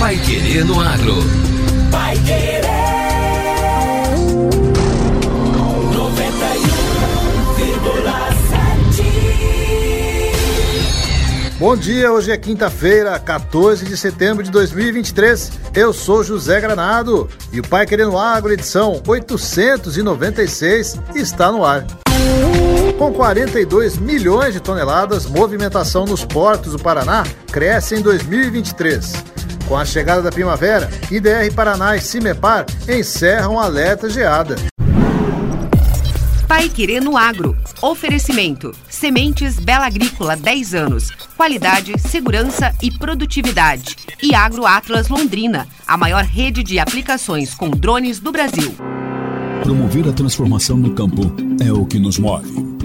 Pai Querer no Agro. Pai Querer. 91,7. Bom dia, hoje é quinta-feira, 14 de setembro de 2023. Eu sou José Granado e o Pai Querendo Agro, edição 896, está no ar. Com 42 milhões de toneladas, movimentação nos portos do Paraná cresce em 2023. Com a chegada da primavera, IDR Paraná e Cimepar encerram alerta geada. Pai Querer no Agro. Oferecimento: Sementes Bela Agrícola 10 anos. Qualidade, segurança e produtividade. E Agro Atlas Londrina, a maior rede de aplicações com drones do Brasil. Promover a transformação no campo é o que nos move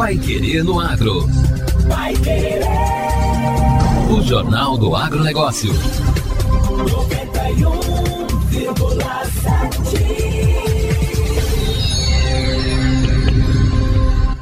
Pai Querer no Agro. Pai Querer. O Jornal do Agronegócio. 91,7.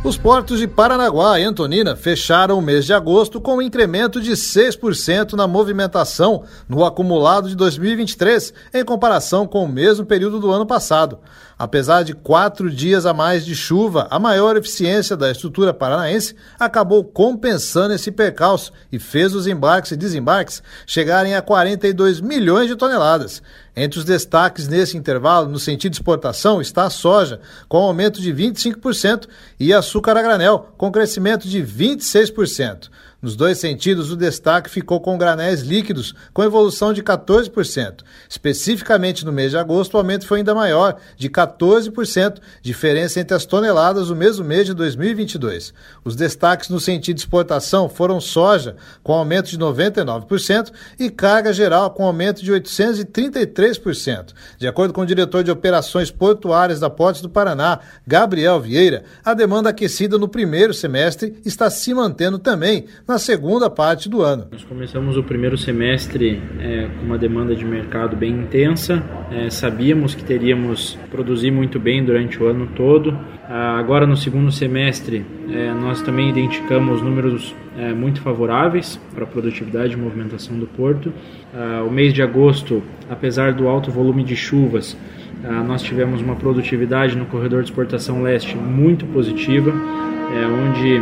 Os portos de Paranaguá e Antonina fecharam o mês de agosto com um incremento de 6% na movimentação no acumulado de 2023, em comparação com o mesmo período do ano passado. Apesar de quatro dias a mais de chuva, a maior eficiência da estrutura paranaense acabou compensando esse percalço e fez os embarques e desembarques chegarem a 42 milhões de toneladas. Entre os destaques nesse intervalo, no sentido exportação, está a soja, com aumento de 25%, e açúcar a granel, com crescimento de 26%. Nos dois sentidos, o destaque ficou com granéis líquidos, com evolução de 14%. Especificamente no mês de agosto, o aumento foi ainda maior, de 14%, diferença entre as toneladas do mesmo mês de 2022. Os destaques no sentido exportação foram soja, com aumento de 99%, e carga geral, com aumento de 833%. De acordo com o diretor de operações portuárias da Portos do Paraná, Gabriel Vieira, a demanda aquecida no primeiro semestre está se mantendo também na segunda parte do ano. Nós começamos o primeiro semestre é, com uma demanda de mercado bem intensa, é, sabíamos que teríamos produzir muito bem durante o ano todo. Ah, agora, no segundo semestre, é, nós também identificamos números é, muito favoráveis para a produtividade e movimentação do porto. Ah, o mês de agosto, apesar do alto volume de chuvas, ah, nós tivemos uma produtividade no corredor de exportação leste muito positiva, é, onde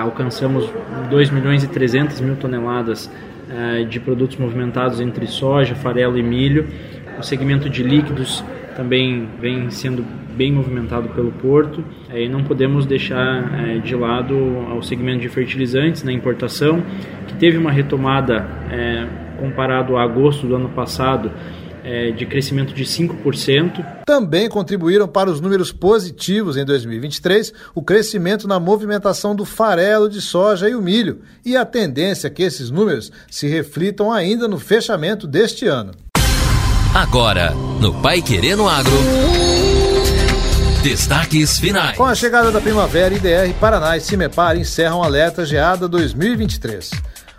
alcançamos 2 milhões e 300 mil toneladas uh, de produtos movimentados entre soja, farelo e milho. O segmento de líquidos também vem sendo bem movimentado pelo porto e não podemos deixar de lado o segmento de fertilizantes na importação, que teve uma retomada comparado a agosto do ano passado é, de crescimento de 5%. Também contribuíram para os números positivos em 2023 o crescimento na movimentação do farelo de soja e o milho, e a tendência é que esses números se reflitam ainda no fechamento deste ano. Agora, no Pai Querendo Agro. Destaques finais. Com a chegada da primavera, IDR, Paraná e Cimepar encerram alerta geada 2023.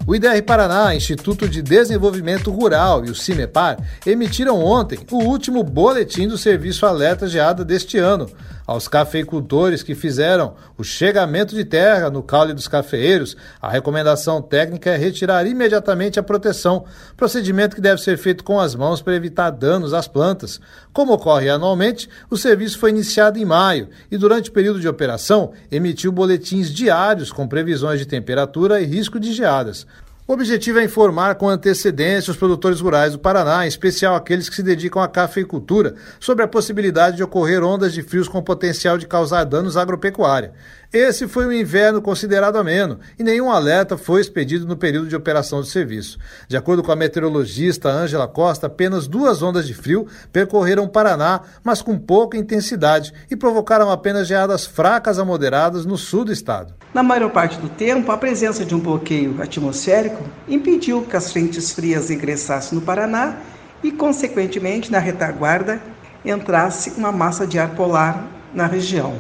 O IDR Paraná, Instituto de Desenvolvimento Rural e o CIMEPAR emitiram ontem o último boletim do Serviço Alerta Geada deste ano aos cafeicultores que fizeram o chegamento de terra no caule dos cafeeiros, a recomendação técnica é retirar imediatamente a proteção, procedimento que deve ser feito com as mãos para evitar danos às plantas. Como ocorre anualmente, o serviço foi iniciado em maio e, durante o período de operação, emitiu boletins diários com previsões de temperatura e risco de geadas. O objetivo é informar com antecedência os produtores rurais do Paraná, em especial aqueles que se dedicam à cafeicultura, sobre a possibilidade de ocorrer ondas de frios com potencial de causar danos à agropecuária. Esse foi um inverno considerado ameno e nenhum alerta foi expedido no período de operação do serviço. De acordo com a meteorologista Ângela Costa, apenas duas ondas de frio percorreram o Paraná, mas com pouca intensidade e provocaram apenas geadas fracas a moderadas no sul do estado. Na maior parte do tempo, a presença de um bloqueio atmosférico impediu que as frentes frias ingressassem no Paraná e, consequentemente, na retaguarda entrasse uma massa de ar polar na região.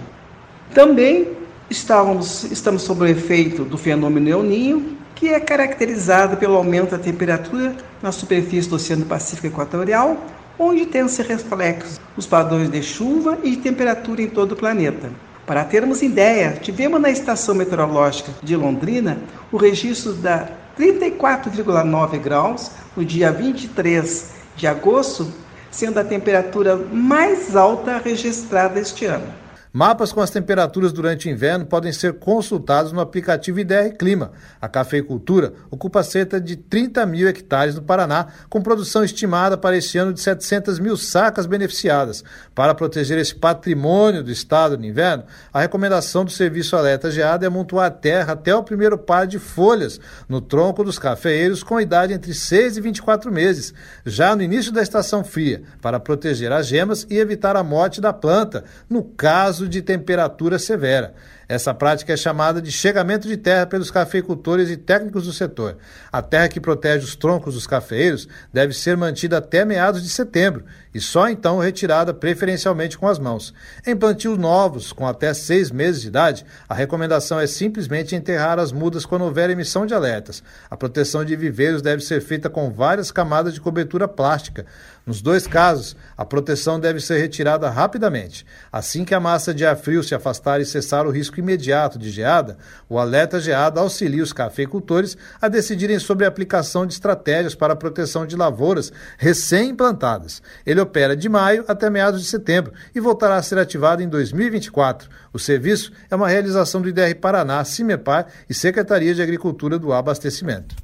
Também Estávamos, estamos sob o efeito do fenômeno El Ninho, que é caracterizado pelo aumento da temperatura na superfície do Oceano Pacífico Equatorial, onde tem-se reflexos os padrões de chuva e de temperatura em todo o planeta. Para termos ideia, tivemos na estação meteorológica de Londrina o registro da 34,9 graus no dia 23 de agosto, sendo a temperatura mais alta registrada este ano. Mapas com as temperaturas durante o inverno podem ser consultados no aplicativo IDR Clima. A cafeicultura ocupa cerca de 30 mil hectares no Paraná, com produção estimada para este ano de 700 mil sacas beneficiadas. Para proteger esse patrimônio do estado no inverno, a recomendação do Serviço Alerta Geada é amontoar terra até o primeiro par de folhas no tronco dos cafeeiros com idade entre 6 e 24 meses, já no início da estação fria, para proteger as gemas e evitar a morte da planta, no caso caso de temperatura severa. Essa prática é chamada de chegamento de terra pelos cafeicultores e técnicos do setor. A terra que protege os troncos dos cafeeiros deve ser mantida até meados de setembro e só então retirada preferencialmente com as mãos. Em plantios novos, com até seis meses de idade, a recomendação é simplesmente enterrar as mudas quando houver emissão de alertas. A proteção de viveiros deve ser feita com várias camadas de cobertura plástica. Nos dois casos, a proteção deve ser retirada rapidamente. Assim que a massa de ar frio se afastar e cessar o risco imediato de geada, o alerta geada auxilia os cafeicultores a decidirem sobre a aplicação de estratégias para a proteção de lavouras recém-implantadas. Ele opera de maio até meados de setembro e voltará a ser ativado em 2024. O serviço é uma realização do IDR Paraná, CIMEPAR e Secretaria de Agricultura do Abastecimento.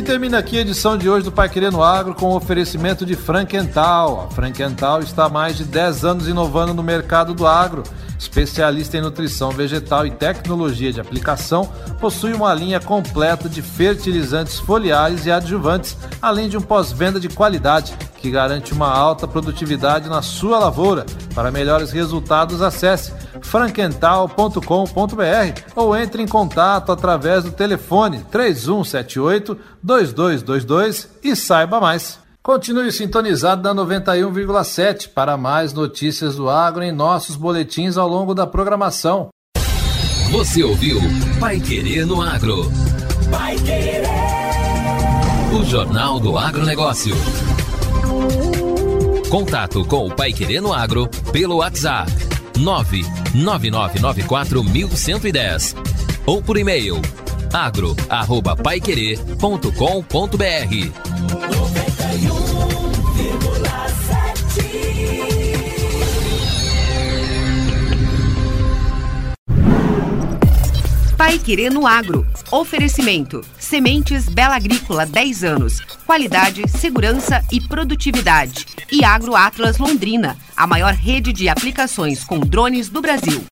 E termina aqui a edição de hoje do Pai Querendo Agro com o oferecimento de Frankenthal. A Frankenthal está há mais de 10 anos inovando no mercado do agro. Especialista em nutrição vegetal e tecnologia de aplicação, possui uma linha completa de fertilizantes foliares e adjuvantes, além de um pós-venda de qualidade que garante uma alta produtividade na sua lavoura. Para melhores resultados, acesse frankental.com.br ou entre em contato através do telefone 3178 2222 e saiba mais. Continue sintonizado na 91,7 para mais notícias do agro em nossos boletins ao longo da programação. Você ouviu Pai Querer no Agro. Pai Querer. O Jornal do Agronegócio. Contato com o Pai Querer no Agro pelo WhatsApp 999941110 ou por e-mail agro@paiquerer.com.br. Pai no Agro. Oferecimento: Sementes Bela Agrícola 10 anos. Qualidade, segurança e produtividade. E Agro Atlas Londrina, a maior rede de aplicações com drones do Brasil.